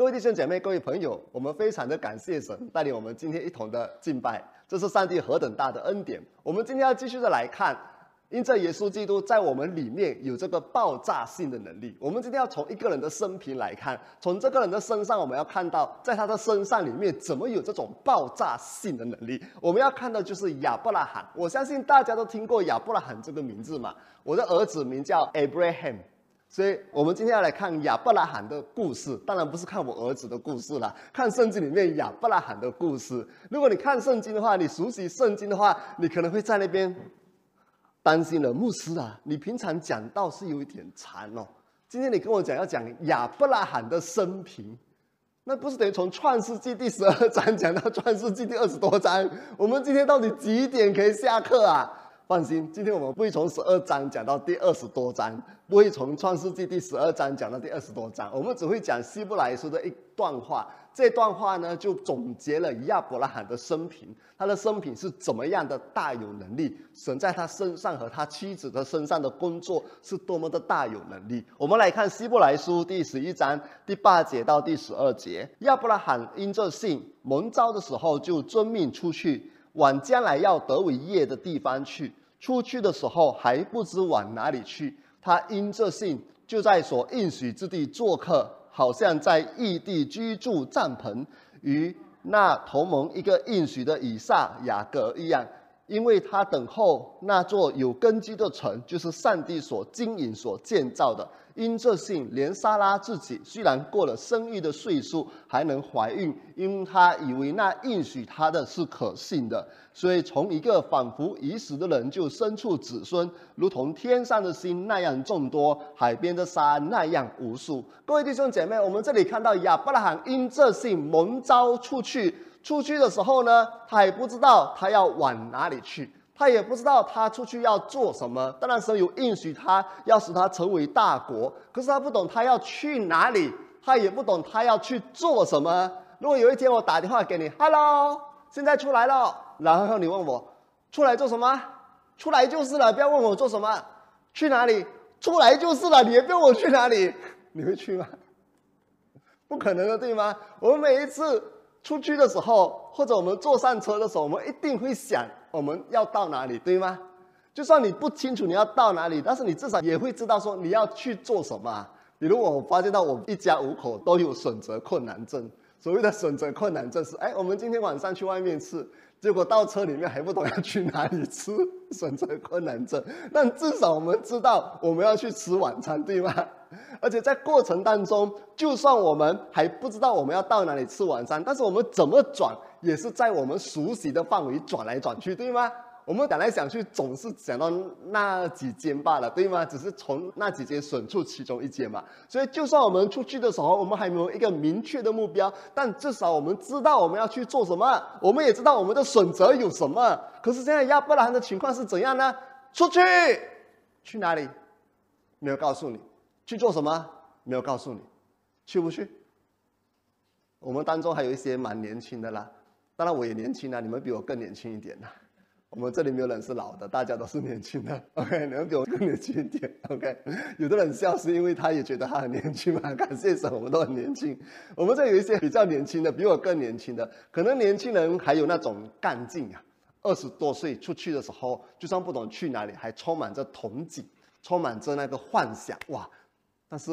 各位弟兄姐妹、各位朋友，我们非常的感谢神带领我们今天一同的敬拜，这是上帝何等大的恩典。我们今天要继续的来看。因这耶稣基督在我们里面有这个爆炸性的能力。我们今天要从一个人的生平来看，从这个人的身上，我们要看到在他的身上里面怎么有这种爆炸性的能力。我们要看到就是亚伯拉罕。我相信大家都听过亚伯拉罕这个名字嘛。我的儿子名叫 Abraham，所以我们今天要来看亚伯拉罕的故事。当然不是看我儿子的故事了，看圣经里面亚伯拉罕的故事。如果你看圣经的话，你熟悉圣经的话，你可能会在那边。担心了，牧师啊，你平常讲道是有一点长哦。今天你跟我讲要讲亚伯拉罕的生平，那不是等于从创世纪第十二章讲到创世纪第二十多章？我们今天到底几点可以下课啊？放心，今天我们不会从十二章讲到第二十多章，不会从创世纪第十二章讲到第二十多章，我们只会讲希伯来书的一段话。这段话呢，就总结了亚伯拉罕的生平，他的生平是怎么样的大有能力，神在他身上和他妻子的身上的工作是多么的大有能力。我们来看希伯来书第十一章第八节到第十二节，亚伯拉罕因这信蒙召的时候，就遵命出去往将来要得伟业的地方去。出去的时候还不知往哪里去，他因这信就在所应许之地做客。好像在异地居住帐篷，与那同盟一个应许的以撒、雅各一样，因为他等候那座有根基的城，就是上帝所经营、所建造的。因这信，连莎拉自己虽然过了生育的岁数，还能怀孕，因他以为那应许他的是可信的，所以从一个仿佛已死的人就生出子孙，如同天上的星那样众多，海边的沙那样无数。各位弟兄姐妹，我们这里看到亚伯拉罕因这信蒙召出去，出去的时候呢，他还不知道他要往哪里去。他也不知道他出去要做什么。当然，神有应许他要使他成为大国，可是他不懂他要去哪里，他也不懂他要去做什么。如果有一天我打电话给你，Hello，现在出来了，然后你问我出来做什么？出来就是了，不要问我做什么，去哪里？出来就是了，你也不问我去哪里，你会去吗？不可能的，对吗？我们每一次出去的时候，或者我们坐上车的时候，我们一定会想。我们要到哪里，对吗？就算你不清楚你要到哪里，但是你至少也会知道说你要去做什么。比如我发现到我一家五口都有选择困难症，所谓的选择困难症是：哎，我们今天晚上去外面吃，结果到车里面还不懂要去哪里吃，选择困难症。但至少我们知道我们要去吃晚餐，对吗？而且在过程当中，就算我们还不知道我们要到哪里吃晚餐，但是我们怎么转？也是在我们熟悉的范围转来转去，对吗？我们想来想去，总是想到那几间罢了，对吗？只是从那几间选出其中一间嘛。所以，就算我们出去的时候，我们还没有一个明确的目标，但至少我们知道我们要去做什么，我们也知道我们的选择有什么。可是现在亚伯拉罕的情况是怎样呢？出去，去哪里？没有告诉你。去做什么？没有告诉你。去不去？我们当中还有一些蛮年轻的啦。当然我也年轻啊，你们比我更年轻一点呐。我们这里没有人是老的，大家都是年轻的。OK，你们比我更年轻一点。OK，有的人笑是因为他也觉得他很年轻嘛。感谢神，我们都很年轻。我们这有一些比较年轻的，比我更年轻的，可能年轻人还有那种干劲啊。二十多岁出去的时候，就算不懂去哪里，还充满着憧憬，充满着那个幻想哇。但是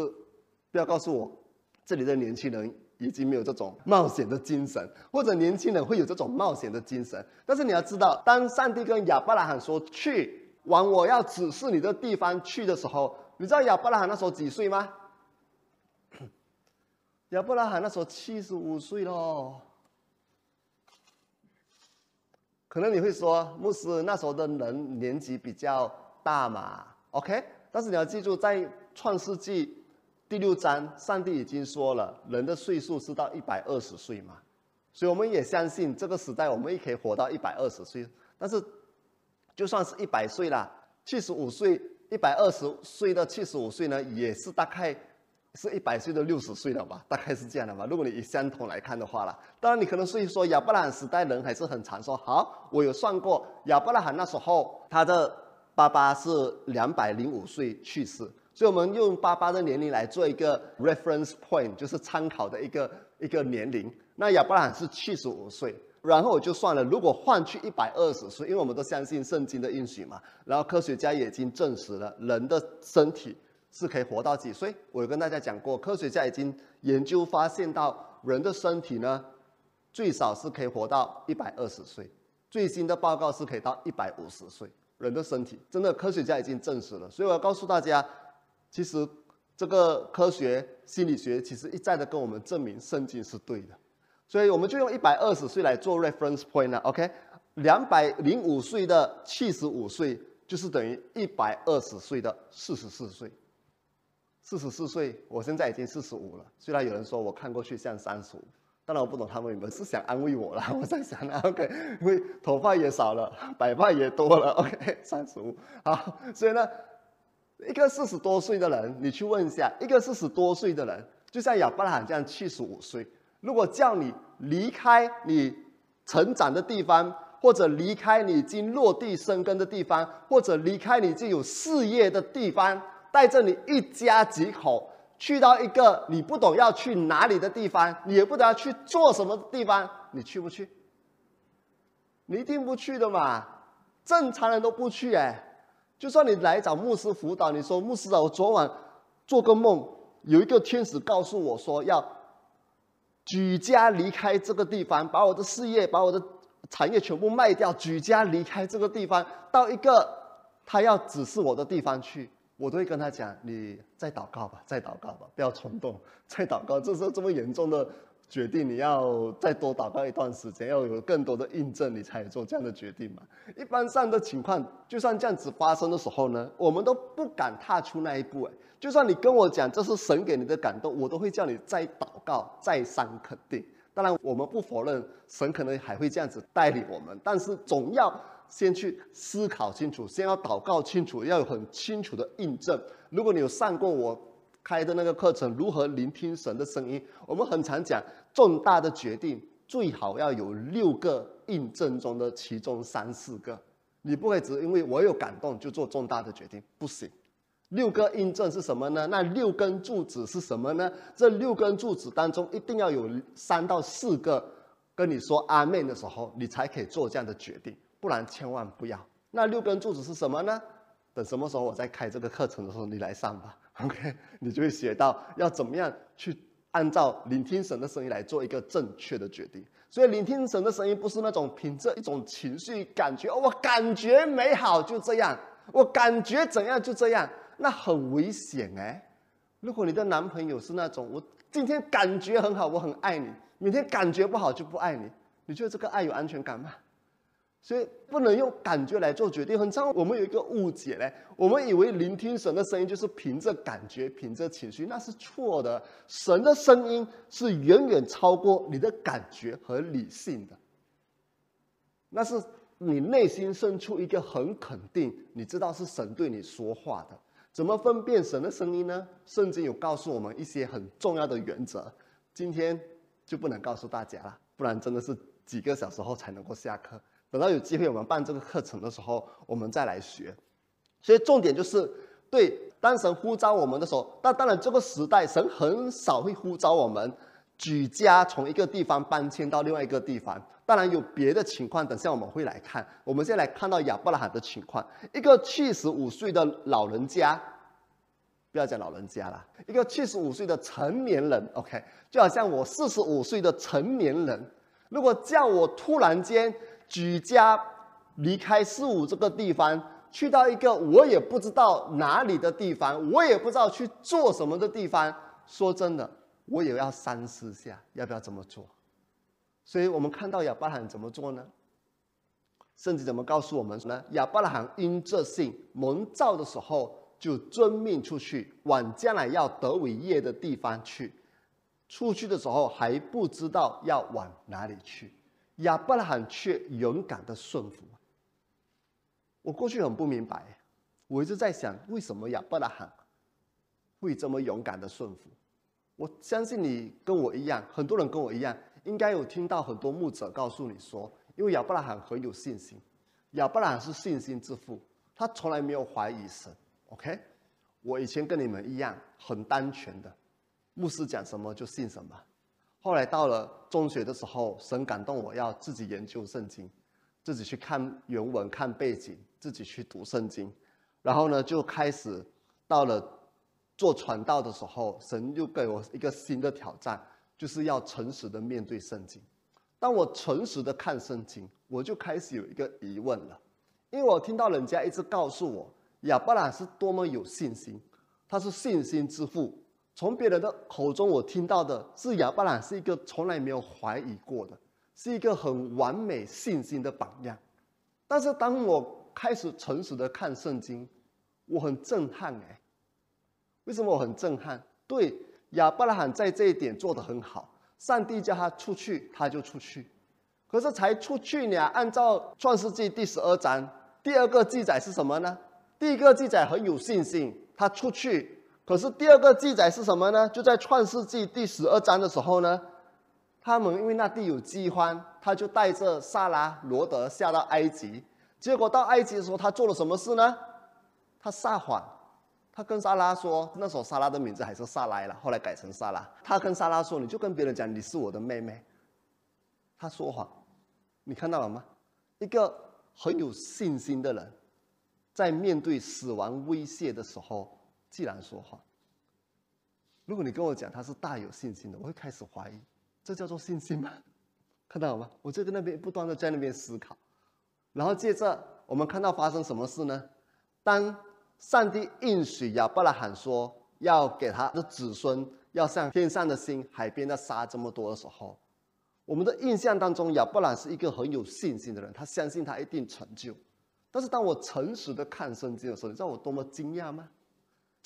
不要告诉我，这里的年轻人。已经没有这种冒险的精神，或者年轻人会有这种冒险的精神。但是你要知道，当上帝跟亚伯拉罕说去往我要指示你的地方去的时候，你知道亚伯拉罕那时候几岁吗？亚伯拉罕那时候七十五岁喽。可能你会说，牧师那时候的人年纪比较大嘛？OK，但是你要记住，在创世纪。第六章，上帝已经说了，人的岁数是到一百二十岁嘛，所以我们也相信这个时代我们也可以活到一百二十岁。但是，就算是一百岁啦，七十五岁、一百二十岁到七十五岁呢，也是大概是一百岁的六十岁了吧？大概是这样的吧？如果你以相同来看的话啦，当然你可能所以说亚伯拉罕时代人还是很长寿。好，我有算过，亚伯拉罕那时候他的爸爸是两百零五岁去世。所以我们用爸爸的年龄来做一个 reference point，就是参考的一个一个年龄。那亚伯拉罕是七十五岁，然后我就算了，如果换去一百二十岁，因为我们都相信圣经的应许嘛，然后科学家也已经证实了人的身体是可以活到几岁。我有跟大家讲过，科学家已经研究发现到人的身体呢，最少是可以活到一百二十岁，最新的报告是可以到一百五十岁。人的身体真的科学家已经证实了，所以我要告诉大家，其实这个科学心理学其实一再的跟我们证明圣经是对的。所以我们就用一百二十岁来做 reference point 了，OK？两百零五岁的七十五岁就是等于一百二十岁的四十四岁。四十四岁，我现在已经四十五了。虽然有人说我看过去像三十五，当然我不懂他们有没有是想安慰我了。我在想呢，OK？因为头发也少了，白发也多了，OK？三十五，好，所以呢，一个四十多岁的人，你去问一下，一个四十多岁的人，就像亚伯拉罕这样七十五岁。如果叫你离开你成长的地方，或者离开你已经落地生根的地方，或者离开你已经有事业的地方，带着你一家几口去到一个你不懂要去哪里的地方，你也不知道去做什么地方，你去不去？你一定不去的嘛！正常人都不去哎。就算你来找牧师辅导，你说牧师啊，我昨晚做个梦，有一个天使告诉我说要。举家离开这个地方，把我的事业、把我的产业全部卖掉，举家离开这个地方，到一个他要指示我的地方去，我都会跟他讲：你再祷告吧，再祷告吧，不要冲动，再祷告。这是这么严重的决定，你要再多祷告一段时间，要有更多的印证，你才做这样的决定嘛。一般上的情况，就算这样子发生的时候呢，我们都不敢踏出那一步。哎。就算你跟我讲这是神给你的感动，我都会叫你再祷告、再三肯定。当然，我们不否认神可能还会这样子带领我们，但是总要先去思考清楚，先要祷告清楚，要有很清楚的印证。如果你有上过我开的那个课程，如何聆听神的声音，我们很常讲重大的决定最好要有六个印证中的其中三四个，你不会只因为我有感动就做重大的决定，不行。六个印证是什么呢？那六根柱子是什么呢？这六根柱子当中一定要有三到四个跟你说阿妹的时候，你才可以做这样的决定，不然千万不要。那六根柱子是什么呢？等什么时候我在开这个课程的时候，你来上吧。OK，你就会学到要怎么样去按照聆听神的声音来做一个正确的决定。所以聆听神的声音不是那种凭着一种情绪感觉，我感觉美好就这样，我感觉怎样就这样。那很危险哎！如果你的男朋友是那种我今天感觉很好，我很爱你，明天感觉不好就不爱你，你觉得这个爱有安全感吗？所以不能用感觉来做决定。很常我们有一个误解嘞，我们以为聆听神的声音就是凭着感觉、凭着情绪，那是错的。神的声音是远远超过你的感觉和理性的，那是你内心深处一个很肯定，你知道是神对你说话的。怎么分辨神的声音呢？圣经有告诉我们一些很重要的原则，今天就不能告诉大家了，不然真的是几个小时后才能够下课。等到有机会我们办这个课程的时候，我们再来学。所以重点就是，对当神呼召我们的时候，那当然这个时代神很少会呼召我们举家从一个地方搬迁到另外一个地方。当然有别的情况，等下我们会来看。我们先来看到亚伯拉罕的情况，一个七十五岁的老人家，不要讲老人家了，一个七十五岁的成年人，OK，就好像我四十五岁的成年人，如果叫我突然间举家离开四五这个地方，去到一个我也不知道哪里的地方，我也不知道去做什么的地方，说真的，我也要三思下，要不要这么做。所以我们看到亚伯拉罕怎么做呢？圣经怎么告诉我们呢？亚伯拉罕因这信蒙召的时候，就遵命出去，往将来要得伟业的地方去。出去的时候还不知道要往哪里去，亚伯拉罕却勇敢的顺服。我过去很不明白，我一直在想，为什么亚伯拉罕会这么勇敢的顺服？我相信你跟我一样，很多人跟我一样。应该有听到很多牧者告诉你说，因为亚伯拉罕很有信心，亚伯拉罕是信心之父，他从来没有怀疑神。OK，我以前跟你们一样很单纯的，牧师讲什么就信什么。后来到了中学的时候，神感动我要自己研究圣经，自己去看原文、看背景，自己去读圣经。然后呢，就开始到了做传道的时候，神又给我一个新的挑战，就是要诚实的面对圣经。当我诚实的看圣经，我就开始有一个疑问了，因为我听到人家一直告诉我。亚伯兰是多么有信心，他是信心之父。从别人的口中，我听到的是亚伯兰是一个从来没有怀疑过的，是一个很完美信心的榜样。但是当我开始诚实的看圣经，我很震撼哎。为什么我很震撼？对亚伯拉罕在这一点做得很好，上帝叫他出去，他就出去。可是才出去呢，按照创世纪第十二章第二个记载是什么呢？第一个记载很有信心，他出去。可是第二个记载是什么呢？就在创世纪第十二章的时候呢，他们因为那地有饥荒，他就带着萨拉、罗德下到埃及。结果到埃及的时候，他做了什么事呢？他撒谎，他跟萨拉说，那时候萨拉的名字还是萨拉了，后来改成萨拉。他跟萨拉说：“你就跟别人讲你是我的妹妹。”他说谎，你看到了吗？一个很有信心的人。在面对死亡威胁的时候，既然说话。如果你跟我讲他是大有信心的，我会开始怀疑，这叫做信心吗？看到了吗？我就在那边不断的在那边思考，然后接着我们看到发生什么事呢？当上帝应许亚伯拉罕说要给他的子孙要像天上的星、海边的沙这么多的时候，我们的印象当中亚伯兰是一个很有信心的人，他相信他一定成就。但是当我诚实的看圣经的时候，你知道我多么惊讶吗？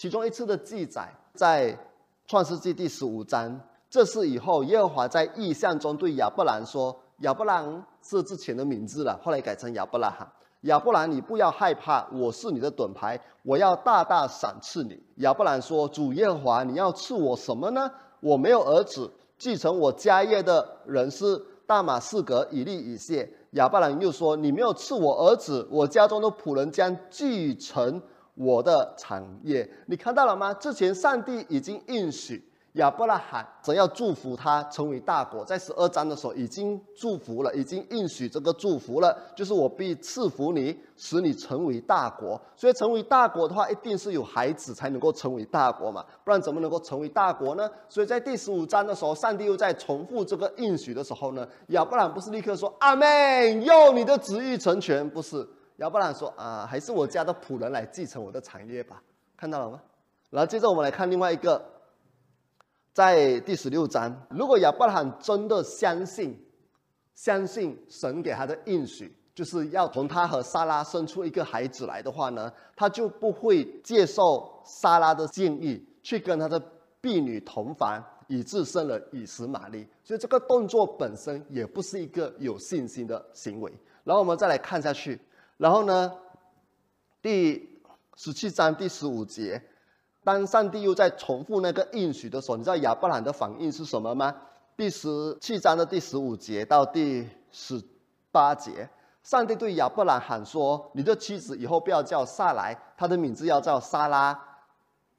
其中一次的记载在创世纪第十五章，这是以后耶和华在异象中对亚伯兰说：“亚伯兰是之前的名字了，后来改成亚伯拉罕。亚伯兰，你不要害怕，我是你的盾牌，我要大大赏赐你。”亚伯兰说：“主耶和华，你要赐我什么呢？我没有儿子，继承我家业的人是大马士革以利以谢。”亚伯兰又说：“你没有赐我儿子，我家中的仆人将继承我的产业。你看到了吗？之前上帝已经应许亚伯拉罕，怎要祝福他成为大国，在十二章的时候已经祝福了，已经应许这个祝福了，就是我必赐福你，使你成为大国。所以成为大国的话，一定是有孩子才能够成为大国嘛，不然怎么能够成为大国呢？所以在第十五章的时候，上帝又在重复这个应许的时候呢，亚伯兰不是立刻说阿门，用你的旨意成全，不是亚伯兰说啊，还是我家的仆人来继承我的产业吧，看到了吗？然后接着我们来看另外一个。在第十六章，如果亚伯拉罕真的相信，相信神给他的应许，就是要从他和莎拉生出一个孩子来的话呢，他就不会接受莎拉的建议，去跟他的婢女同房，以致生了以实玛利。所以这个动作本身也不是一个有信心的行为。然后我们再来看下去，然后呢，第十七章第十五节。当上帝又在重复那个应许的时候，你知道亚伯兰的反应是什么吗？第十七章的第十五节到第十八节，上帝对亚伯兰喊说：“你的妻子以后不要叫萨来，她的名字要叫莎拉。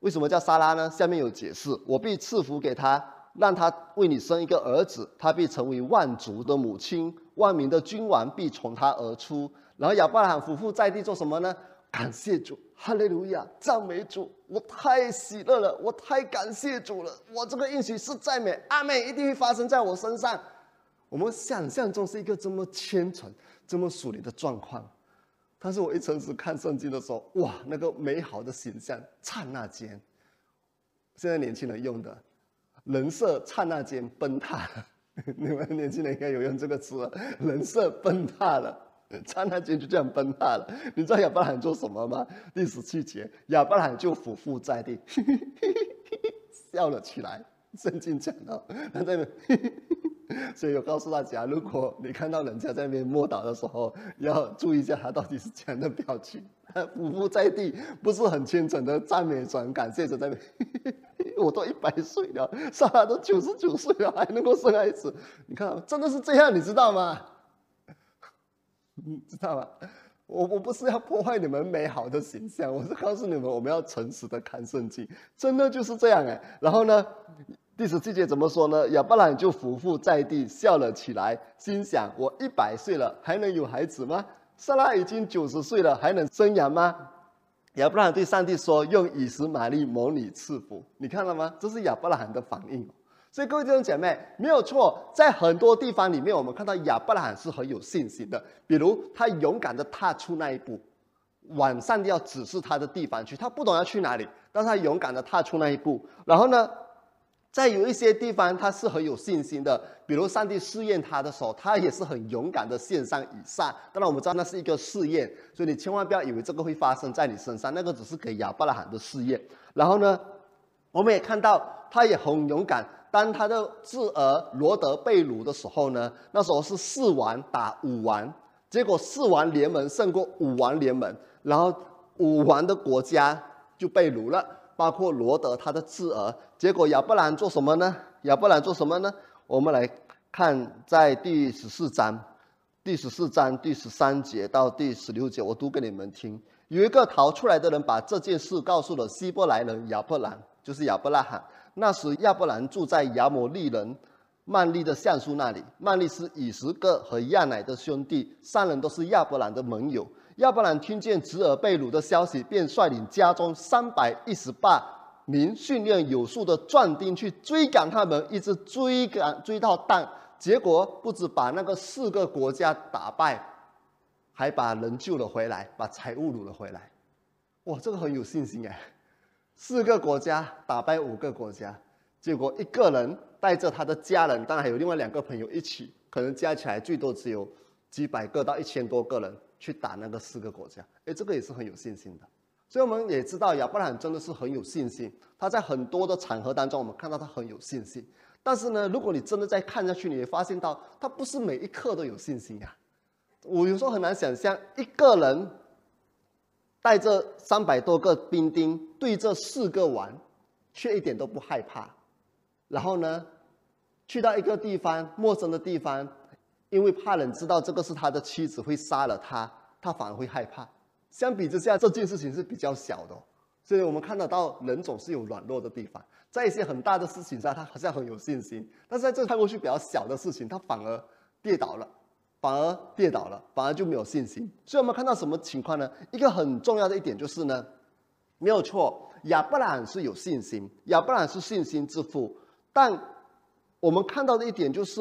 为什么叫莎拉呢？下面有解释：我必赐福给她，让她为你生一个儿子，他必成为万族的母亲，万民的君王必从他而出。然后亚伯兰夫妇在地做什么呢？感谢主。”哈利路亚，赞美主！我太喜乐了，我太感谢主了。我这个应许是赞美，阿妹一定会发生在我身上。我们想象中是一个这么虔诚、这么属灵的状况，但是我一诚实看圣经的时候，哇，那个美好的形象，刹那间，现在年轻人用的人设，刹那间崩塌。你们年轻人应该有用这个词，人设崩塌了。刹那间就这样崩塌了。你知道亚伯拉罕做什么吗？第十七节，亚伯拉罕就俯伏在地，笑了起来。圣经讲到他在那，所以我告诉大家，如果你看到人家在那边摸倒的时候，要注意一下他到底是怎样的表情。俯伏在地，不是很虔诚的赞美神、感谢神在那。我都一百岁了，莎拉都九十九岁了，还能够生孩子。你看，真的是这样，你知道吗？你知道吗？我我不是要破坏你们美好的形象，我是告诉你们，我们要诚实的看圣经，真的就是这样哎。然后呢，第十七节怎么说呢？亚伯兰就伏伏在地笑了起来，心想：我一百岁了，还能有孩子吗？萨拉已经九十岁了，还能生养吗？亚伯兰对上帝说：用以实玛利模拟赐福。你看了吗？这是亚伯兰的反应。所以各位弟兄姐妹，没有错，在很多地方里面，我们看到亚伯拉罕是很有信心的。比如他勇敢的踏出那一步，往上帝要指示他的地方去，他不懂要去哪里，但他勇敢的踏出那一步。然后呢，在有一些地方他是很有信心的，比如上帝试验他的时候，他也是很勇敢的献上以上。当然我们知道那是一个试验，所以你千万不要以为这个会发生在你身上，那个只是给亚伯拉罕的试验。然后呢，我们也看到他也很勇敢。当他的侄儿罗德被掳的时候呢，那时候是四王打五王，结果四王联盟胜过五王联盟，然后五王的国家就被掳了，包括罗德他的侄儿。结果亚伯兰做什么呢？亚伯兰做什么呢？我们来看在第十四章，第十四章第十三节到第十六节，我读给你们听。有一个逃出来的人把这件事告诉了希伯来人亚伯兰，就是亚伯拉罕。那时亚伯兰住在亚摩利人曼利的橡树那里。曼利是以实各和亚乃的兄弟，三人都是亚伯兰的盟友。亚伯兰听见侄儿被掳的消息，便率领家中三百一十八名训练有素的壮丁去追赶他们，一直追赶追到蛋。结果不止把那个四个国家打败，还把人救了回来，把财物掳了回来。哇，这个很有信心哎。四个国家打败五个国家，结果一个人带着他的家人，当然还有另外两个朋友一起，可能加起来最多只有几百个到一千多个人去打那个四个国家。哎，这个也是很有信心的。所以我们也知道亚伯拉罕真的是很有信心。他在很多的场合当中，我们看到他很有信心。但是呢，如果你真的再看下去，你会发现到他不是每一刻都有信心呀。我有时候很难想象一个人。带着三百多个兵丁对这四个王，却一点都不害怕。然后呢，去到一个地方陌生的地方，因为怕人知道这个是他的妻子会杀了他，他反而会害怕。相比之下，这件事情是比较小的。所以我们看得到人总是有软弱的地方，在一些很大的事情上，他好像很有信心，但是在这看过去比较小的事情，他反而跌倒了。反而跌倒了，反而就没有信心。所以我们看到什么情况呢？一个很重要的一点就是呢，没有错，亚伯兰是有信心，亚伯兰是信心之父。但我们看到的一点就是，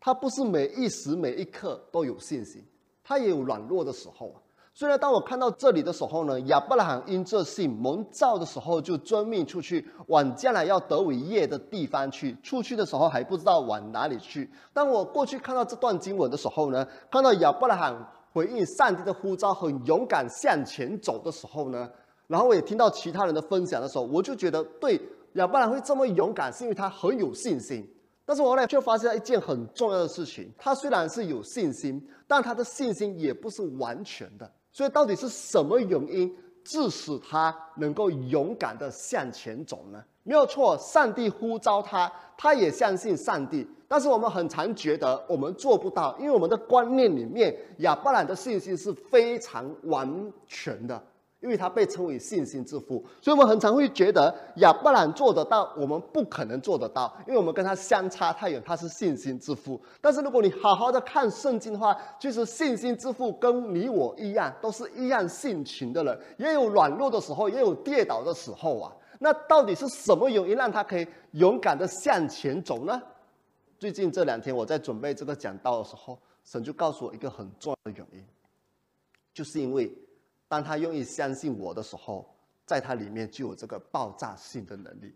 他不是每一时每一刻都有信心，他也有软弱的时候啊。虽然当我看到这里的时候呢，亚伯拉罕因这信蒙召的时候，就遵命出去往将来要得伟业的地方去。出去的时候还不知道往哪里去。当我过去看到这段经文的时候呢，看到亚伯拉罕回应上帝的呼召，很勇敢向前走的时候呢，然后我也听到其他人的分享的时候，我就觉得对亚伯拉罕会这么勇敢，是因为他很有信心。但是我后来却发现了一件很重要的事情，他虽然是有信心，但他的信心也不是完全的。所以，到底是什么原因致使他能够勇敢的向前走呢？没有错，上帝呼召他，他也相信上帝。但是我们很常觉得我们做不到，因为我们的观念里面，亚伯兰的信心是非常完全的。因为他被称为信心之父，所以我们很常会觉得亚伯兰做得到，我们不可能做得到，因为我们跟他相差太远。他是信心之父，但是如果你好好的看圣经的话，其实信心之父跟你我一样，都是一样性情的人，也有软弱的时候，也有跌倒的时候啊。那到底是什么原因让他可以勇敢的向前走呢？最近这两天我在准备这个讲道的时候，神就告诉我一个很重要的原因，就是因为。当他愿意相信我的时候，在他里面就有这个爆炸性的能力。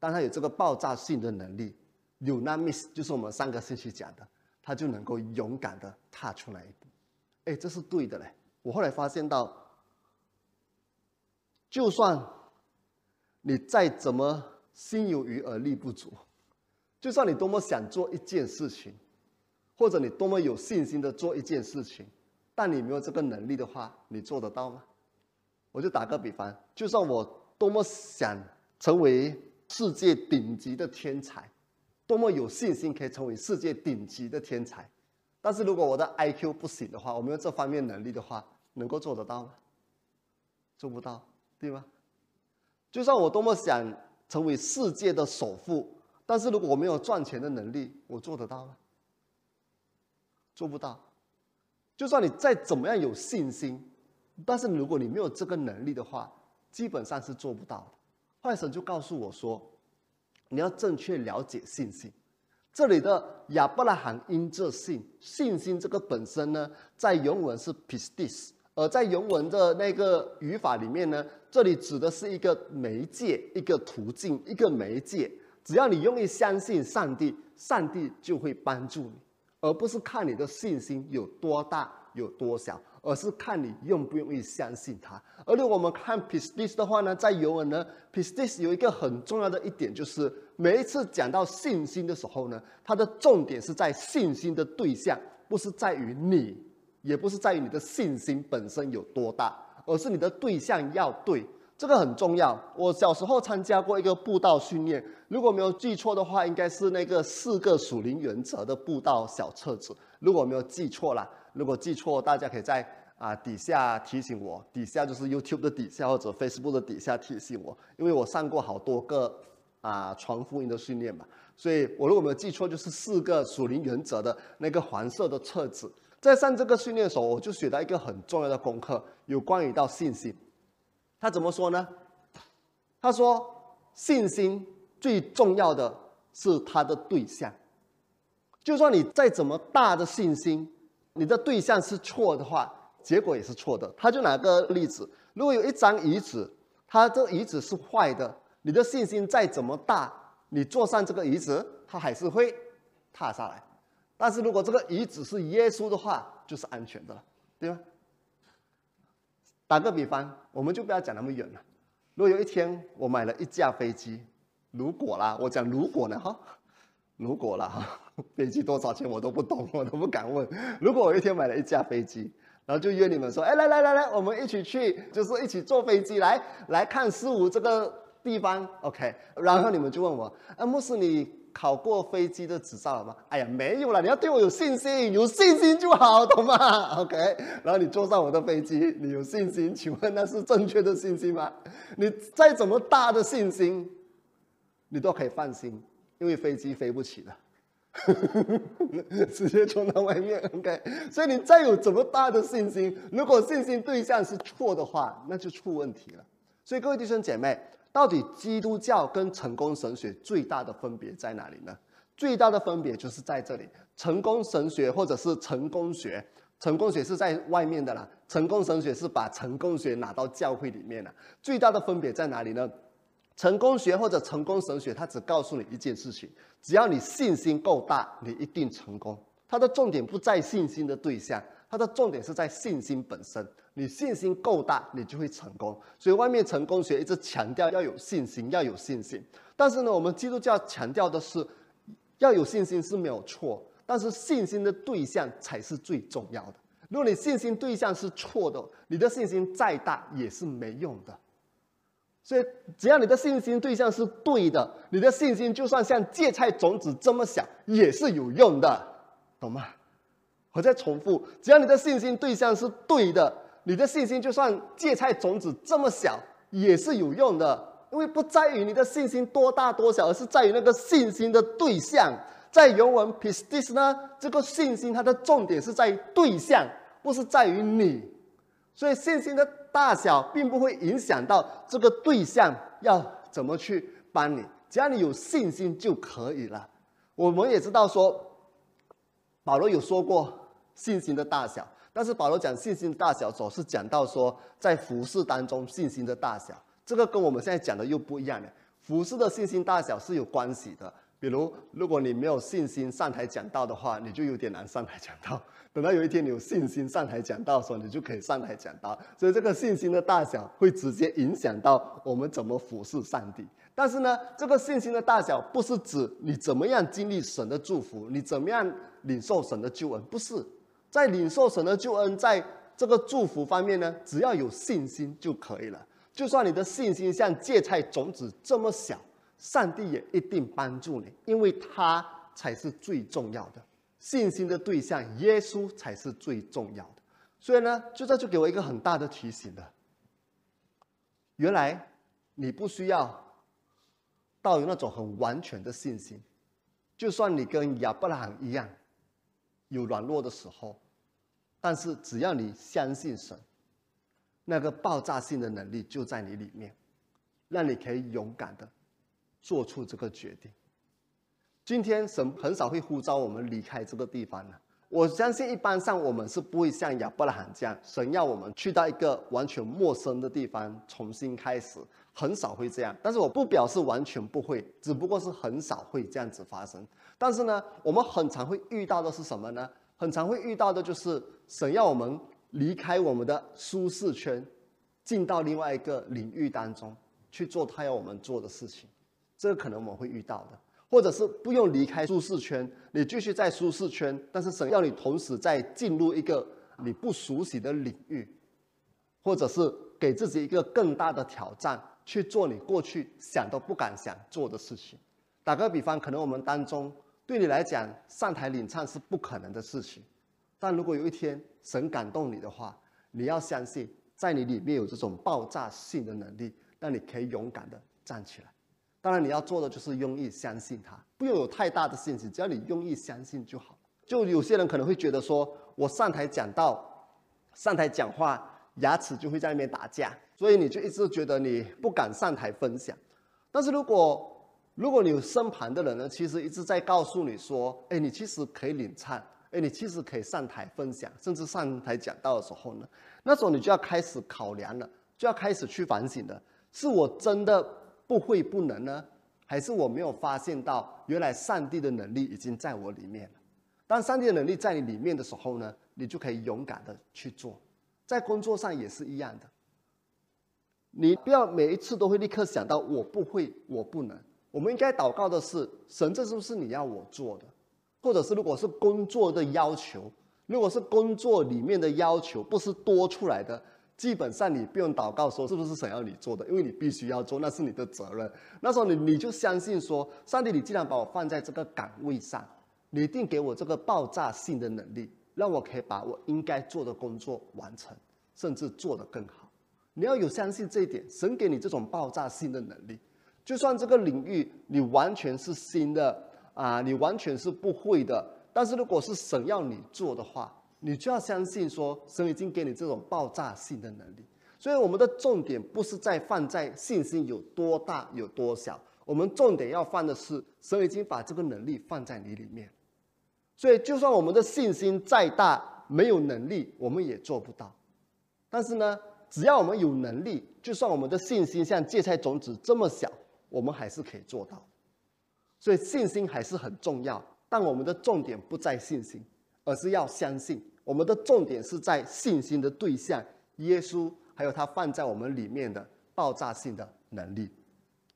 当他有这个爆炸性的能力，有那 miss 就是我们上个星期讲的，他就能够勇敢的踏出来一步。哎，这是对的嘞。我后来发现到，就算你再怎么心有余而力不足，就算你多么想做一件事情，或者你多么有信心的做一件事情。但你没有这个能力的话，你做得到吗？我就打个比方，就算我多么想成为世界顶级的天才，多么有信心可以成为世界顶级的天才，但是如果我的 IQ 不行的话，我没有这方面能力的话，能够做得到吗？做不到，对吗？就算我多么想成为世界的首富，但是如果我没有赚钱的能力，我做得到吗？做不到。就算你再怎么样有信心，但是如果你没有这个能力的话，基本上是做不到的。坏神就告诉我说：“你要正确了解信心。”这里的亚伯拉罕因这信，信心这个本身呢，在原文是 pistis，而在原文的那个语法里面呢，这里指的是一个媒介、一个途径、一个媒介。只要你愿意相信上帝，上帝就会帮助你，而不是看你的信心有多大、有多小。而是看你愿不愿意相信他。而如果我们看 pistis 的话呢，在尤文呢，pistis 有一个很重要的一点，就是每一次讲到信心的时候呢，它的重点是在信心的对象，不是在于你，也不是在于你的信心本身有多大，而是你的对象要对。这个很重要。我小时候参加过一个步道训练，如果没有记错的话，应该是那个四个属灵原则的步道小册子。如果没有记错了。如果记错，大家可以在啊底下提醒我，底下就是 YouTube 的底下或者 Facebook 的底下提醒我，因为我上过好多个啊传福音的训练嘛，所以我如果没有记错，就是四个属灵原则的那个黄色的册子。在上这个训练的时候，我就学到一个很重要的功课，有关于到信心。他怎么说呢？他说信心最重要的是它的对象，就算你再怎么大的信心。你的对象是错的话，结果也是错的。他就拿个例子，如果有一张椅子，它这椅子是坏的，你的信心再怎么大，你坐上这个椅子，它还是会踏下来。但是如果这个椅子是耶稣的话，就是安全的了，对吧？打个比方，我们就不要讲那么远了。如果有一天我买了一架飞机，如果啦，我讲如果呢，哈。如果啦哈，飞机多少钱我都不懂，我都不敢问。如果我一天买了一架飞机，然后就约你们说，哎，来来来来，我们一起去，就是一起坐飞机来来看四五这个地方，OK。然后你们就问我，啊，牧师，你考过飞机的执照了吗？哎呀，没有了，你要对我有信心，有信心就好，懂吗？OK。然后你坐上我的飞机，你有信心，请问那是正确的信心吗？你再怎么大的信心，你都可以放心。因为飞机飞不起了，直接冲到外面。OK，所以你再有怎么大的信心，如果信心对象是错的话，那就出问题了。所以各位弟兄姐妹，到底基督教跟成功神学最大的分别在哪里呢？最大的分别就是在这里：成功神学或者是成功学，成功学是在外面的啦，成功神学是把成功学拿到教会里面了。最大的分别在哪里呢？成功学或者成功神学，它只告诉你一件事情：只要你信心够大，你一定成功。它的重点不在信心的对象，它的重点是在信心本身。你信心够大，你就会成功。所以外面成功学一直强调要有信心，要有信心。但是呢，我们基督教强调的是要有信心是没有错，但是信心的对象才是最重要的。如果你信心对象是错的，你的信心再大也是没用的。所以，只要你的信心对象是对的，你的信心就算像芥菜种子这么小，也是有用的，懂吗？我再重复，只要你的信心对象是对的，你的信心就算芥菜种子这么小，也是有用的。因为不在于你的信心多大多小，而是在于那个信心的对象。在原文 pistis 呢，这个信心它的重点是在于对象，不是在于你。所以信心的。大小并不会影响到这个对象要怎么去帮你，只要你有信心就可以了。我们也知道说，保罗有说过信心的大小，但是保罗讲信心大小总是讲到说在服饰当中信心的大小，这个跟我们现在讲的又不一样了。服饰的信心大小是有关系的。比如，如果你没有信心上台讲道的话，你就有点难上台讲道。等到有一天你有信心上台讲道的时候，你就可以上台讲道。所以，这个信心的大小会直接影响到我们怎么服侍上帝。但是呢，这个信心的大小不是指你怎么样经历神的祝福，你怎么样领受神的救恩，不是在领受神的救恩，在这个祝福方面呢，只要有信心就可以了。就算你的信心像芥菜种子这么小。上帝也一定帮助你，因为他才是最重要的信心的对象，耶稣才是最重要的。所以呢，就这就给我一个很大的提醒了。原来你不需要到有那种很完全的信心，就算你跟亚伯拉罕一样有软弱的时候，但是只要你相信神，那个爆炸性的能力就在你里面，让你可以勇敢的做出这个决定。今天神很少会呼召我们离开这个地方的。我相信一般上我们是不会像亚伯拉罕这样，神要我们去到一个完全陌生的地方重新开始，很少会这样。但是我不表示完全不会，只不过是很少会这样子发生。但是呢，我们很常会遇到的是什么呢？很常会遇到的就是神要我们离开我们的舒适圈，进到另外一个领域当中去做他要我们做的事情，这个可能我们会遇到的。或者是不用离开舒适圈，你继续在舒适圈，但是神要你同时在进入一个你不熟悉的领域，或者是给自己一个更大的挑战，去做你过去想都不敢想做的事情。打个比方，可能我们当中对你来讲上台领唱是不可能的事情，但如果有一天神感动你的话，你要相信，在你里面有这种爆炸性的能力，让你可以勇敢的站起来。当然，你要做的就是用意相信他，不用有太大的信心，只要你用意相信就好。就有些人可能会觉得说，我上台讲道，上台讲话，牙齿就会在那边打架，所以你就一直觉得你不敢上台分享。但是如果如果你有身旁的人呢，其实一直在告诉你说，哎，你其实可以领唱，哎，你其实可以上台分享，甚至上台讲道的时候呢，那时候你就要开始考量了，就要开始去反省了，是我真的。不会不能呢？还是我没有发现到，原来上帝的能力已经在我里面了。当上帝的能力在你里面的时候呢，你就可以勇敢的去做。在工作上也是一样的，你不要每一次都会立刻想到我不会，我不能。我们应该祷告的是：神，这是不是你要我做的？或者是如果是工作的要求，如果是工作里面的要求，不是多出来的。基本上你不用祷告说是不是神要你做的，因为你必须要做，那是你的责任。那时候你你就相信说，上帝，你既然把我放在这个岗位上，你一定给我这个爆炸性的能力，让我可以把我应该做的工作完成，甚至做得更好。你要有相信这一点，神给你这种爆炸性的能力，就算这个领域你完全是新的啊，你完全是不会的，但是如果是神要你做的话。你就要相信，说神已经给你这种爆炸性的能力，所以我们的重点不是在放在信心有多大有多小，我们重点要放的是神已经把这个能力放在你里面，所以就算我们的信心再大，没有能力我们也做不到。但是呢，只要我们有能力，就算我们的信心像芥菜种子这么小，我们还是可以做到。所以信心还是很重要，但我们的重点不在信心，而是要相信。我们的重点是在信心的对象耶稣，还有他放在我们里面的爆炸性的能力。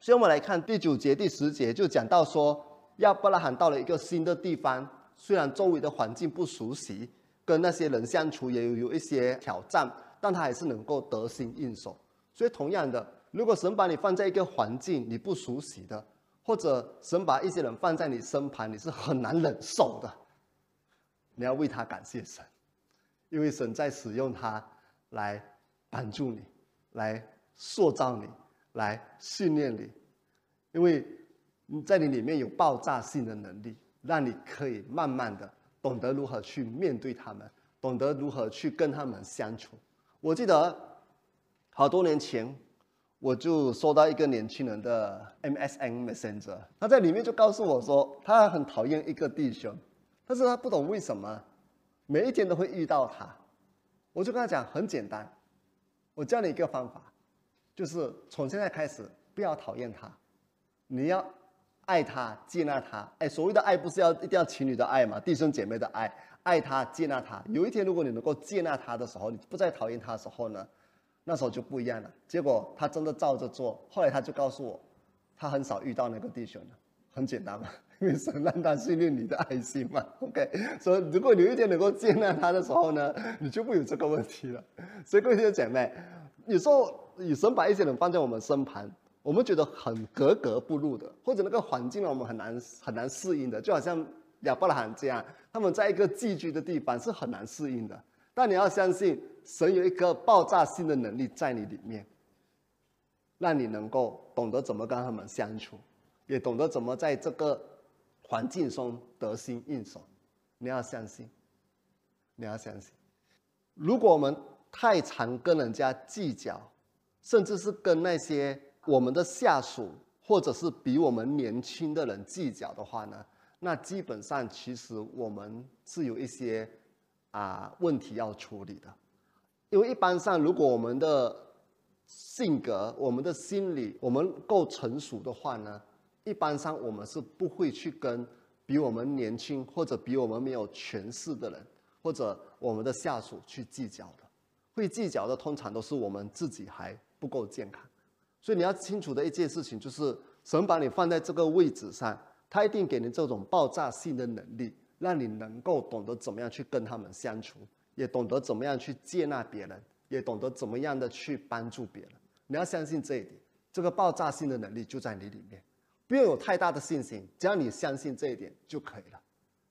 所以，我们来看第九节、第十节，就讲到说，亚伯拉罕到了一个新的地方，虽然周围的环境不熟悉，跟那些人相处也有有一些挑战，但他还是能够得心应手。所以，同样的，如果神把你放在一个环境你不熟悉的，或者神把一些人放在你身旁，你是很难忍受的，你要为他感谢神。因为神在使用它来帮助你，来塑造你，来训练你，因为在你里面有爆炸性的能力，让你可以慢慢的懂得如何去面对他们，懂得如何去跟他们相处。我记得好多年前，我就收到一个年轻人的 MSN Messenger，他在里面就告诉我说，他很讨厌一个弟兄，但是他不懂为什么。每一天都会遇到他，我就跟他讲很简单，我教你一个方法，就是从现在开始不要讨厌他，你要爱他、接纳他。哎，所谓的爱不是要一定要情侣的爱嘛，弟兄姐妹的爱，爱他、接纳他。有一天如果你能够接纳他的时候，你不再讨厌他的时候呢，那时候就不一样了。结果他真的照着做，后来他就告诉我，他很少遇到那个弟兄了，很简单嘛。因为神让他训练你的爱心嘛，OK，所以如果有一天能够接纳他的时候呢，你就不有这个问题了。所以各位姐妹，有时候有神把一些人放在我们身旁，我们觉得很格格不入的，或者那个环境让我们很难很难适应的，就好像亚伯拉罕这样，他们在一个寄居的地方是很难适应的。但你要相信，神有一颗爆炸性的能力在你里面，让你能够懂得怎么跟他们相处，也懂得怎么在这个环境中得心应手。你要相信，你要相信。如果我们太常跟人家计较，甚至是跟那些我们的下属或者是比我们年轻的人计较的话呢，那基本上其实我们是有一些。啊，问题要处理的，因为一般上，如果我们的性格、我们的心理，我们够成熟的话呢，一般上我们是不会去跟比我们年轻或者比我们没有权势的人，或者我们的下属去计较的。会计较的，通常都是我们自己还不够健康。所以你要清楚的一件事情就是，神把你放在这个位置上，他一定给你这种爆炸性的能力。让你能够懂得怎么样去跟他们相处，也懂得怎么样去接纳别人，也懂得怎么样的去帮助别人。你要相信这一点，这个爆炸性的能力就在你里面，不用有太大的信心，只要你相信这一点就可以了。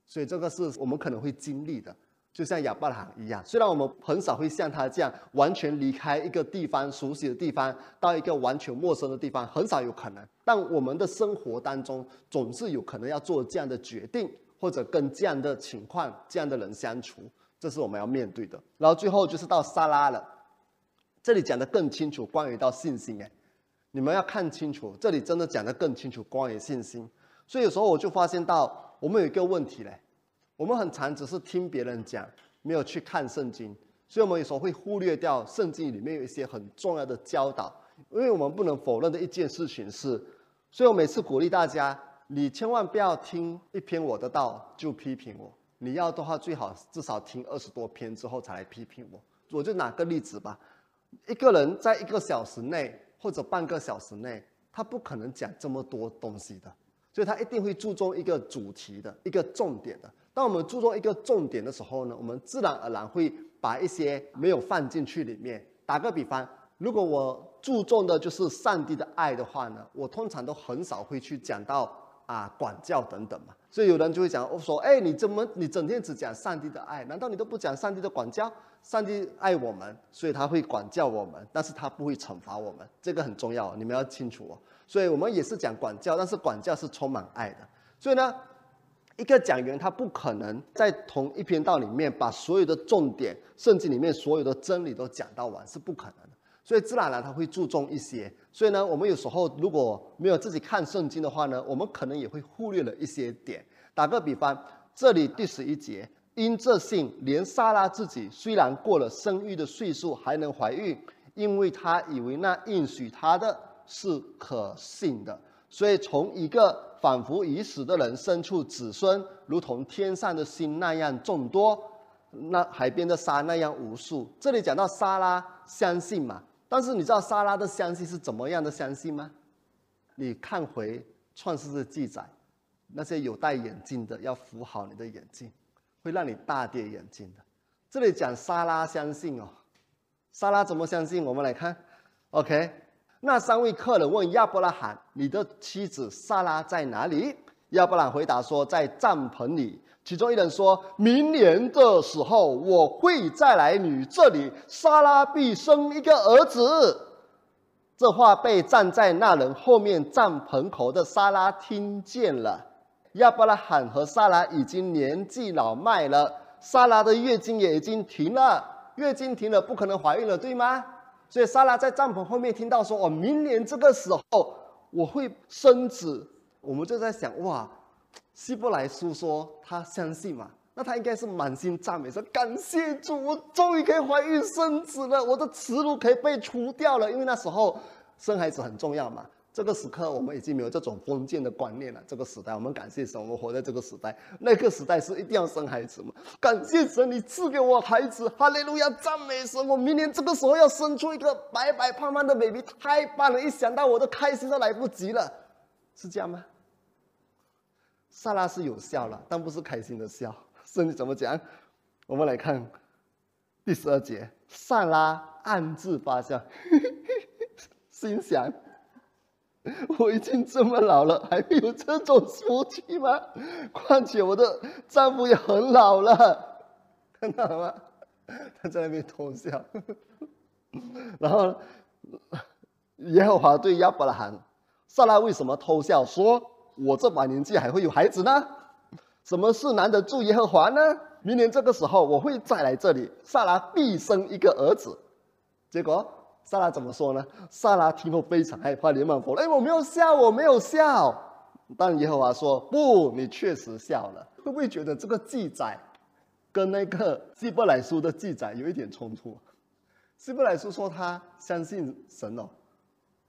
所以这个是我们可能会经历的，就像亚伯拉罕一样，虽然我们很少会像他这样完全离开一个地方熟悉的地方，到一个完全陌生的地方，很少有可能。但我们的生活当中总是有可能要做这样的决定。或者跟这样的情况、这样的人相处，这是我们要面对的。然后最后就是到沙拉了，这里讲的更清楚，关于到信心哎，你们要看清楚，这里真的讲的更清楚，关于信心。所以有时候我就发现到，我们有一个问题嘞，我们很常只是听别人讲，没有去看圣经，所以我们有时候会忽略掉圣经里面有一些很重要的教导。因为我们不能否认的一件事情是，所以我每次鼓励大家。你千万不要听一篇我的道就批评我，你要的话最好至少听二十多篇之后才来批评我。我就拿个例子吧，一个人在一个小时内或者半个小时内，他不可能讲这么多东西的，所以他一定会注重一个主题的一个重点的。当我们注重一个重点的时候呢，我们自然而然会把一些没有放进去里面。打个比方，如果我注重的就是上帝的爱的话呢，我通常都很少会去讲到。啊，管教等等嘛，所以有人就会讲，我说，哎，你怎么你整天只讲上帝的爱，难道你都不讲上帝的管教？上帝爱我们，所以他会管教我们，但是他不会惩罚我们，这个很重要，你们要清楚哦。所以我们也是讲管教，但是管教是充满爱的。所以呢，一个讲员他不可能在同一篇道里面把所有的重点，圣经里面所有的真理都讲到完，是不可能的。所以自然而然他会注重一些，所以呢，我们有时候如果没有自己看圣经的话呢，我们可能也会忽略了一些点。打个比方，这里第十一节，因这信，连莎拉自己虽然过了生育的岁数，还能怀孕，因为她以为那应许她的是可信的，所以从一个仿佛已死的人生出子孙，如同天上的星那样众多，那海边的沙那样无数。这里讲到莎拉相信嘛？但是你知道莎拉的相信是怎么样的相信吗？你看回创世的记载，那些有戴眼镜的要扶好你的眼镜，会让你大跌眼镜的。这里讲莎拉相信哦，莎拉怎么相信？我们来看，OK，那三位客人问亚伯拉罕：“你的妻子莎拉在哪里？”亚伯拉罕回答说：“在帐篷里。”其中一人说：“明年的时候，我会再来你这里，莎拉必生一个儿子。”这话被站在那人后面帐篷口的莎拉听见了。亚伯拉罕和莎拉已经年纪老迈了，莎拉的月经也已经停了。月经停了，不可能怀孕了，对吗？所以莎拉在帐篷后面听到说：“哦，明年这个时候我会生子。”我们就在想：哇！希伯来书说他相信嘛，那他应该是满心赞美说感谢主，我终于可以怀孕生子了，我的耻辱可以被除掉了。因为那时候生孩子很重要嘛。这个时刻我们已经没有这种封建的观念了。这个时代我们感谢神，我们活在这个时代。那个时代是一定要生孩子嘛？感谢神，你赐给我孩子，哈利路亚，赞美神！我明年这个时候要生出一个白白胖胖的 baby，太棒了！一想到我的开心都来不及了，是这样吗？萨拉是有笑了，但不是开心的笑。圣经怎么讲？我们来看第十二节。萨拉暗自发笑，心想：我已经这么老了，还会有这种福气吗？况且我的丈夫也很老了，看到了吗？他在那边偷笑。然后耶和华对亚伯拉罕：“萨拉为什么偷笑？说我这把年纪还会有孩子呢？什么事难得住耶和华呢？明年这个时候我会再来这里，萨拉必生一个儿子。”结果萨拉怎么说呢？萨拉听后非常害怕，连忙否认：“哎，我没有笑，我没有笑。”但耶和华说：“不，你确实笑了。”会不会觉得这个记载跟那个希伯来书的记载有一点冲突？希伯来书说他相信神哦，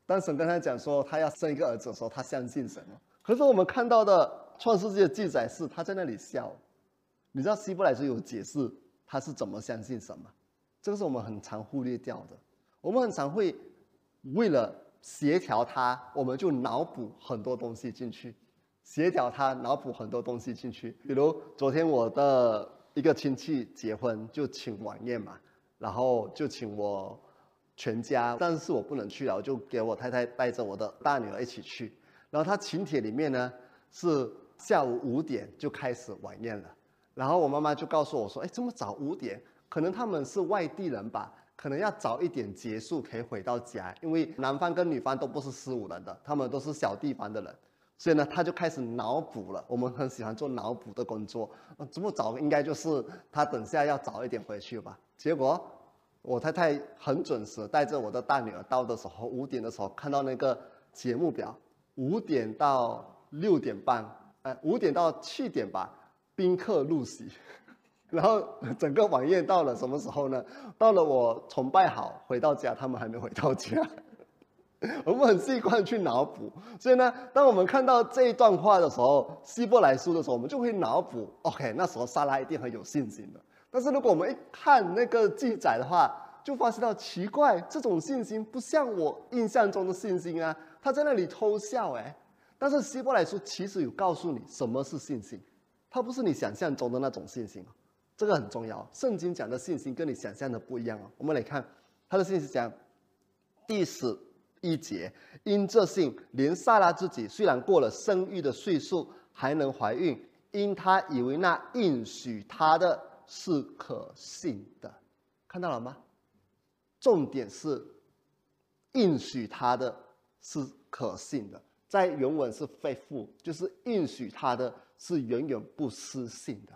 当神跟他讲说他要生一个儿子的时候，他相信神哦。可是我们看到的创世纪的记载是他在那里笑。你知道希伯来书有解释他是怎么相信神吗？这个是我们很常忽略掉的。我们很常会为了协调他，我们就脑补很多东西进去。协调他，脑补很多东西进去。比如昨天我的一个亲戚结婚，就请晚宴嘛，然后就请我全家，但是我不能去了，我就给我太太带着我的大女儿一起去。然后他请帖里面呢是下午五点就开始晚宴了，然后我妈妈就告诉我说：“哎，这么早五点，可能他们是外地人吧，可能要早一点结束，可以回到家，因为男方跟女方都不是十五人的，他们都是小地方的人。”所以呢，他就开始脑补了。我们很喜欢做脑补的工作。这么早，应该就是他等下要早一点回去吧。结果，我太太很准时，带着我的大女儿到的时候，五点的时候看到那个节目表，五点到六点半，哎，五点到七点吧，宾客入席。然后整个晚宴到了什么时候呢？到了我崇拜好回到家，他们还没回到家。我们很习惯去脑补，所以呢，当我们看到这一段话的时候，希伯来书的时候，我们就会脑补。OK，那时候莎拉一定很有信心的。但是如果我们一看那个记载的话，就发现到奇怪，这种信心不像我印象中的信心啊。他在那里偷笑哎。但是希伯来书其实有告诉你什么是信心，它不是你想象中的那种信心这个很重要。圣经讲的信心跟你想象的不一样啊。我们来看他的信息讲第十。一节，因这信，连萨拉自己虽然过了生育的岁数，还能怀孕，因他以为那应许他的是可信的，看到了吗？重点是应许他的是可信的，在原文是背负就是应许他的是远远不失信的。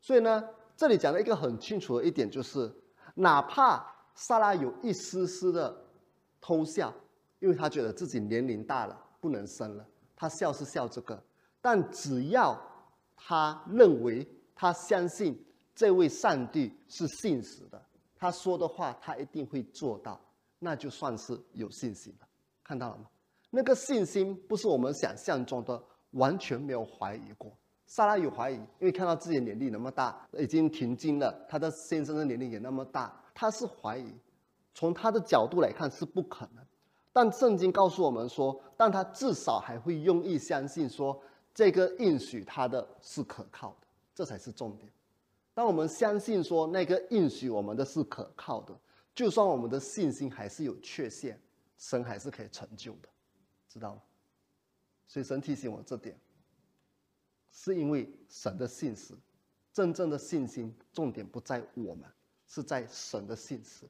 所以呢，这里讲了一个很清楚的一点，就是哪怕萨拉有一丝丝的偷笑。因为他觉得自己年龄大了，不能生了，他笑是笑这个，但只要他认为他相信这位上帝是信实的，他说的话他一定会做到，那就算是有信心了。看到了吗？那个信心不是我们想象中的完全没有怀疑过。莎拉有怀疑，因为看到自己年龄那么大，已经停经了，他的先生的年龄也那么大，他是怀疑。从他的角度来看是不可能。但圣经告诉我们说，但他至少还会用意相信说，这个应许他的是可靠的，这才是重点。当我们相信说那个应许我们的是可靠的，就算我们的信心还是有缺陷，神还是可以成就的，知道吗？所以神提醒我这点，是因为神的信实，真正的信心重点不在我们，是在神的信实，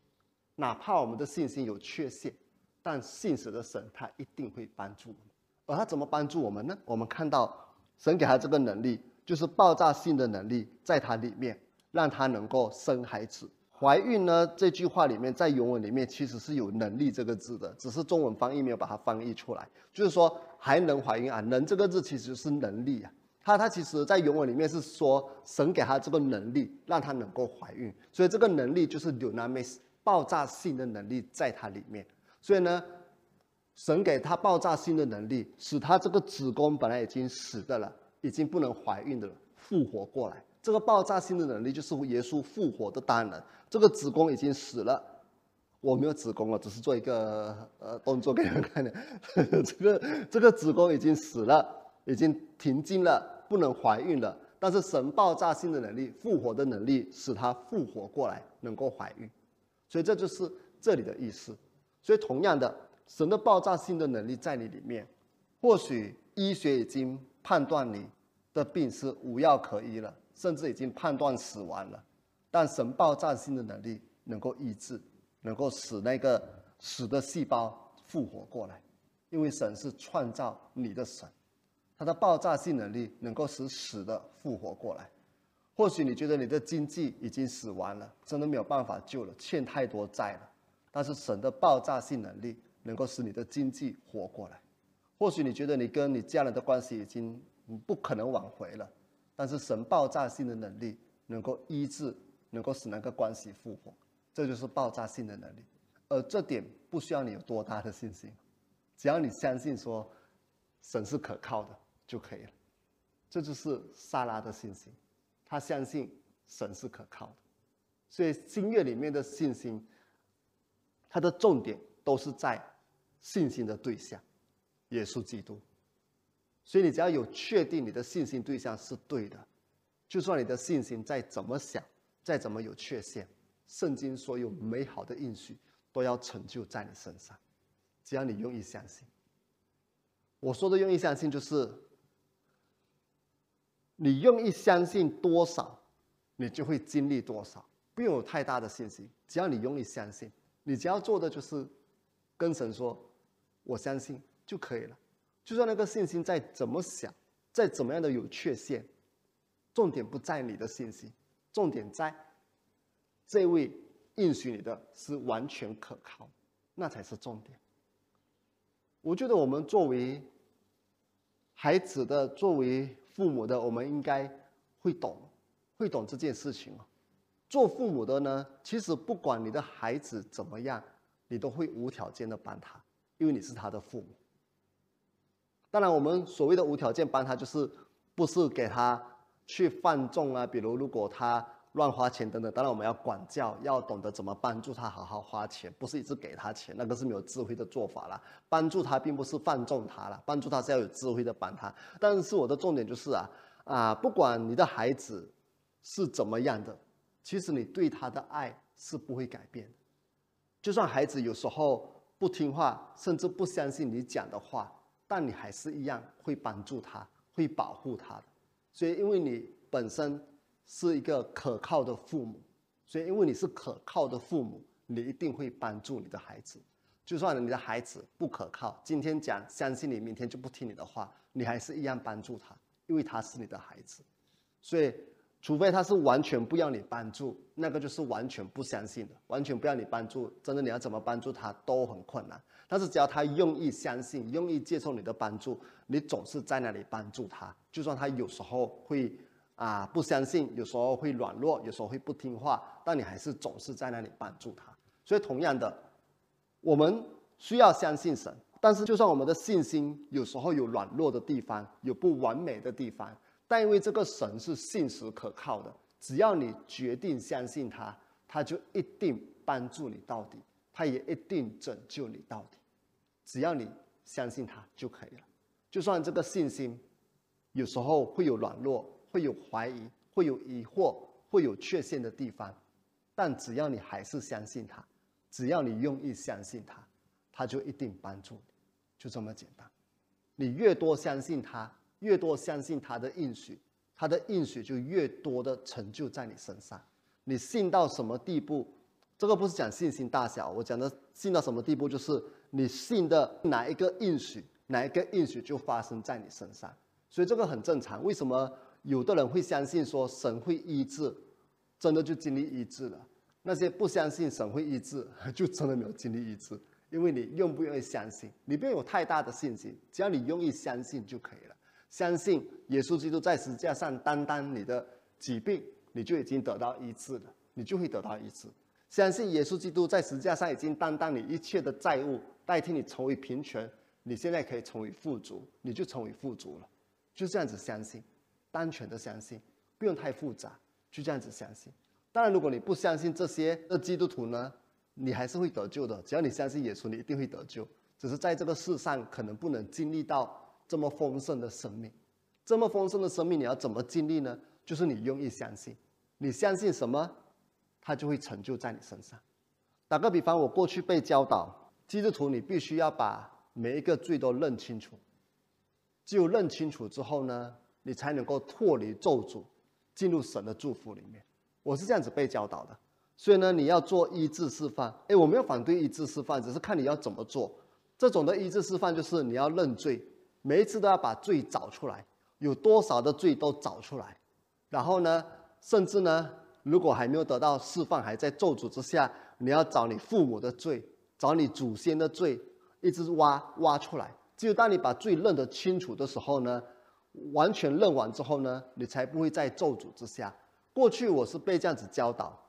哪怕我们的信心有缺陷。但信实的神，他一定会帮助我们。而他怎么帮助我们呢？我们看到神给他这个能力，就是爆炸性的能力，在他里面，让他能够生孩子、怀孕呢。这句话里面，在原文里面其实是有“能力”这个字的，只是中文翻译没有把它翻译出来。就是说还能怀孕啊，“能”这个字其实是能力啊。他他其实在原文里面是说神给他这个能力，让他能够怀孕，所以这个能力就是 dunamis 爆炸性的能力在他里面。所以呢，神给他爆炸性的能力，使他这个子宫本来已经死的了，已经不能怀孕的了，复活过来。这个爆炸性的能力就是耶稣复活的大能。这个子宫已经死了，我没有子宫了，只是做一个呃动作给你们看的。这个这个子宫已经死了，已经停经了，不能怀孕了。但是神爆炸性的能力、复活的能力，使他复活过来，能够怀孕。所以这就是这里的意思。所以，同样的，神的爆炸性的能力在你里面。或许医学已经判断你的病是无药可医了，甚至已经判断死亡了。但神爆炸性的能力能够医治，能够使那个死的细胞复活过来，因为神是创造你的神，他的爆炸性能力能够使死的复活过来。或许你觉得你的经济已经死亡了，真的没有办法救了，欠太多债了。但是神的爆炸性能力能够使你的经济活过来。或许你觉得你跟你家人的关系已经不可能挽回了，但是神爆炸性的能力能够医治，能够使那个关系复活。这就是爆炸性的能力。而这点不需要你有多大的信心，只要你相信说神是可靠的就可以了。这就是萨拉的信心。他相信神是可靠的，所以新月里面的信心，它的重点都是在信心的对象，耶稣基督。所以你只要有确定你的信心对象是对的，就算你的信心再怎么想，再怎么有缺陷，圣经所有美好的应许都要成就在你身上，只要你愿意相信。我说的愿意相信就是。你愿意相信多少，你就会经历多少。不用有太大的信心，只要你愿意相信，你只要做的就是跟神说：“我相信就可以了。”就算那个信心再怎么想，再怎么样的有缺陷，重点不在你的信心，重点在这位应许你的是完全可靠，那才是重点。我觉得我们作为孩子的，作为。父母的，我们应该会懂，会懂这件事情哦。做父母的呢，其实不管你的孩子怎么样，你都会无条件的帮他，因为你是他的父母。当然，我们所谓的无条件帮他，就是不是给他去放纵啊，比如如果他。乱花钱等等，当然我们要管教，要懂得怎么帮助他好好花钱，不是一直给他钱，那个是没有智慧的做法了。帮助他并不是放纵他了，帮助他是要有智慧的帮他。但是我的重点就是啊啊，不管你的孩子是怎么样的，其实你对他的爱是不会改变。就算孩子有时候不听话，甚至不相信你讲的话，但你还是一样会帮助他，会保护他的。所以，因为你本身。是一个可靠的父母，所以因为你是可靠的父母，你一定会帮助你的孩子。就算你的孩子不可靠，今天讲相信你，明天就不听你的话，你还是一样帮助他，因为他是你的孩子。所以，除非他是完全不要你帮助，那个就是完全不相信的，完全不要你帮助，真的你要怎么帮助他都很困难。但是只要他愿意相信，愿意接受你的帮助，你总是在那里帮助他，就算他有时候会。啊，不相信，有时候会软弱，有时候会不听话，但你还是总是在那里帮助他。所以，同样的，我们需要相信神，但是就算我们的信心有时候有软弱的地方，有不完美的地方，但因为这个神是信实可靠的，只要你决定相信他，他就一定帮助你到底，他也一定拯救你到底。只要你相信他就可以了。就算这个信心有时候会有软弱。会有怀疑，会有疑惑，会有缺陷的地方，但只要你还是相信他，只要你愿意相信他，他就一定帮助你，就这么简单。你越多相信他，越多相信他的应许，他的应许就越多的成就在你身上。你信到什么地步？这个不是讲信心大小，我讲的信到什么地步，就是你信的哪一个应许，哪一个应许就发生在你身上。所以这个很正常。为什么？有的人会相信说神会医治，真的就经历医治了。那些不相信神会医治，就真的没有经历医治。因为你愿不愿意相信，你不用有太大的信心，只要你愿意相信就可以了。相信耶稣基督在十字架上担当你的疾病，你就已经得到医治了，你就会得到医治。相信耶稣基督在十字架上已经担当你一切的债务，代替你成为贫穷，你现在可以成为富足，你就成为富足了。就这样子相信。单纯的相信，不用太复杂，就这样子相信。当然，如果你不相信这些的基督徒呢，你还是会得救的。只要你相信耶稣，你一定会得救。只是在这个世上，可能不能经历到这么丰盛的生命。这么丰盛的生命，你要怎么经历呢？就是你愿意相信。你相信什么，它就会成就在你身上。打个比方，我过去被教导，基督徒你必须要把每一个罪都认清楚。只有认清楚之后呢？你才能够脱离咒诅，进入神的祝福里面。我是这样子被教导的。所以呢，你要做医治示范。哎，我没有反对医治示范，只是看你要怎么做。这种的医治示范就是你要认罪，每一次都要把罪找出来，有多少的罪都找出来。然后呢，甚至呢，如果还没有得到释放，还在咒诅之下，你要找你父母的罪，找你祖先的罪，一直挖挖出来。只有当你把罪认得清楚的时候呢，完全认完之后呢，你才不会在咒诅之下。过去我是被这样子教导。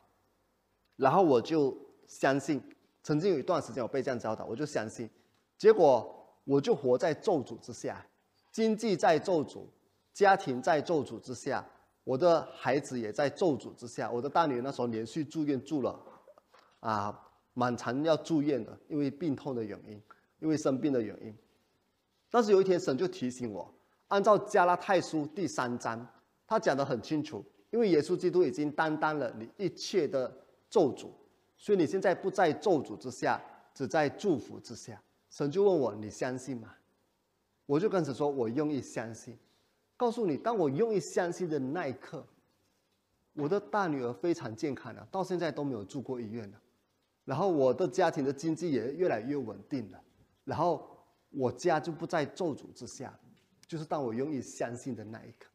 然后我就相信，曾经有一段时间我被这样教导，我就相信，结果我就活在咒诅之下，经济在咒诅，家庭在咒诅之下，我的孩子也在咒诅之下。我的大女儿那时候连续住院住了，啊，满常要住院的，因为病痛的原因，因为生病的原因。但是有一天神就提醒我，按照加拉太书第三章，他讲得很清楚，因为耶稣基督已经担当了你一切的。咒诅，所以你现在不在咒诅之下，只在祝福之下。神就问我：“你相信吗？”我就跟神说：“我愿意相信。”告诉你，当我愿意相信的那一刻，我的大女儿非常健康了，到现在都没有住过医院了。然后我的家庭的经济也越来越稳定了。然后我家就不在咒诅之下，就是当我愿意相信的那一刻。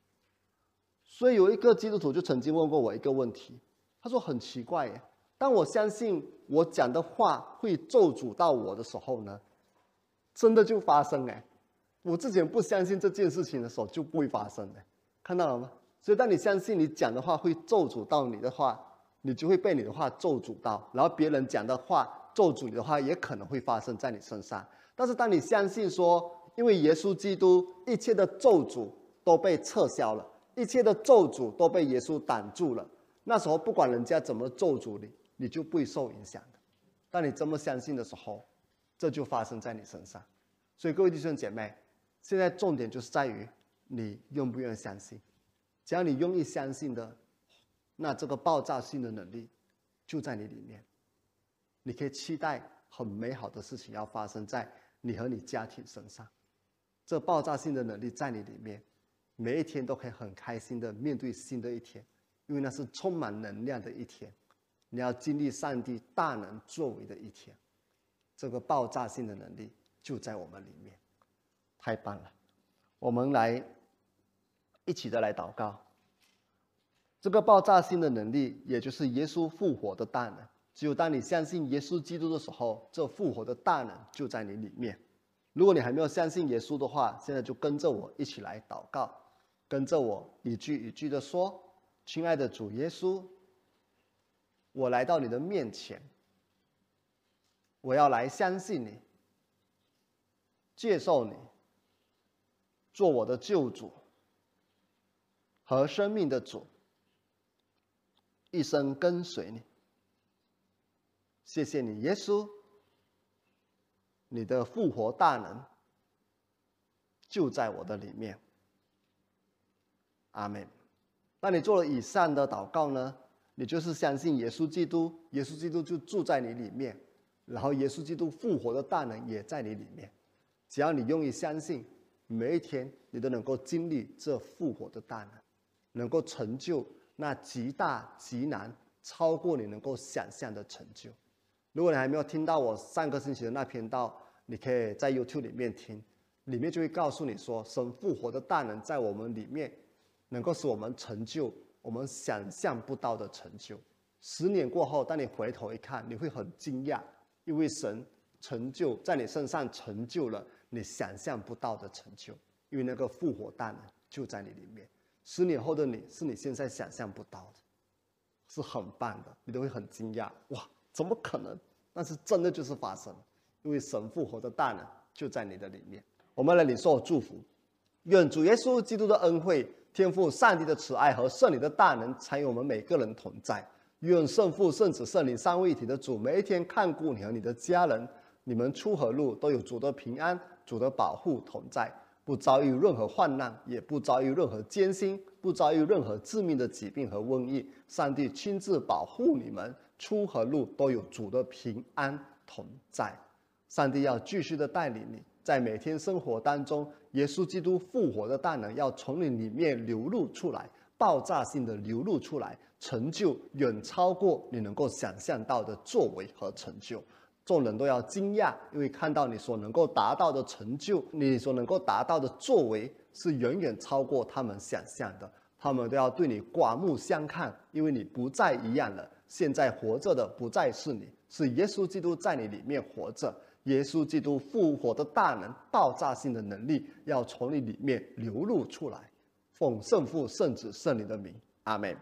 所以有一个基督徒就曾经问过我一个问题，他说：“很奇怪耶。”当我相信我讲的话会咒诅到我的时候呢，真的就发生哎！我之前不相信这件事情的时候就不会发生的，看到了吗？所以当你相信你讲的话会咒诅到你的话，你就会被你的话咒诅到，然后别人讲的话咒诅你的话也可能会发生在你身上。但是当你相信说，因为耶稣基督一切的咒诅都被撤销了，一切的咒诅都被耶稣挡住了，那时候不管人家怎么咒诅你。你就不会受影响的。当你这么相信的时候，这就发生在你身上。所以各位弟兄姐妹，现在重点就是在于你愿不愿意相信。只要你愿意相信的，那这个爆炸性的能力就在你里面。你可以期待很美好的事情要发生在你和你家庭身上。这爆炸性的能力在你里面，每一天都可以很开心的面对新的一天，因为那是充满能量的一天。你要经历上帝大能作为的一天，这个爆炸性的能力就在我们里面，太棒了！我们来一起的来祷告。这个爆炸性的能力，也就是耶稣复活的大能。只有当你相信耶稣基督的时候，这复活的大能就在你里面。如果你还没有相信耶稣的话，现在就跟着我一起来祷告，跟着我一句一句的说：“亲爱的主耶稣。”我来到你的面前，我要来相信你，接受你，做我的救主和生命的主，一生跟随你。谢谢你，耶稣，你的复活大能就在我的里面。阿门。那你做了以上的祷告呢？你就是相信耶稣基督，耶稣基督就住在你里面，然后耶稣基督复活的大能也在你里面。只要你愿意相信，每一天你都能够经历这复活的大能，能够成就那极大极难、超过你能够想象的成就。如果你还没有听到我上个星期的那篇道，你可以在 YouTube 里面听，里面就会告诉你说，神复活的大能在我们里面，能够使我们成就。我们想象不到的成就，十年过后，当你回头一看，你会很惊讶，因为神成就在你身上成就了你想象不到的成就，因为那个复活蛋呢就在你里面。十年后的你是你现在想象不到的，是很棒的，你都会很惊讶，哇，怎么可能？但是真的就是发生，因为神复活的大能就在你的里面。我们来领受祝福，愿主耶稣基督的恩惠。天赋上帝的慈爱和圣灵的大能，参与我们每个人同在。愿圣父、圣子、圣灵三位一体的主，每一天看顾你和你的家人，你们出何路都有主的平安、主的保护同在，不遭遇任何患难，也不遭遇任何艰辛，不遭遇任何致命的疾病和瘟疫。上帝亲自保护你们，出和入都有主的平安同在。上帝要继续的带领你。在每天生活当中，耶稣基督复活的大能要从你里面流露出来，爆炸性的流露出来，成就远超过你能够想象到的作为和成就。众人都要惊讶，因为看到你所能够达到的成就，你所能够达到的作为是远远超过他们想象的。他们都要对你刮目相看，因为你不再一样了。现在活着的不再是你，是耶稣基督在你里面活着。耶稣基督复活的大能、爆炸性的能力要从你里面流露出来。奉圣父、圣子、圣灵的名，阿门。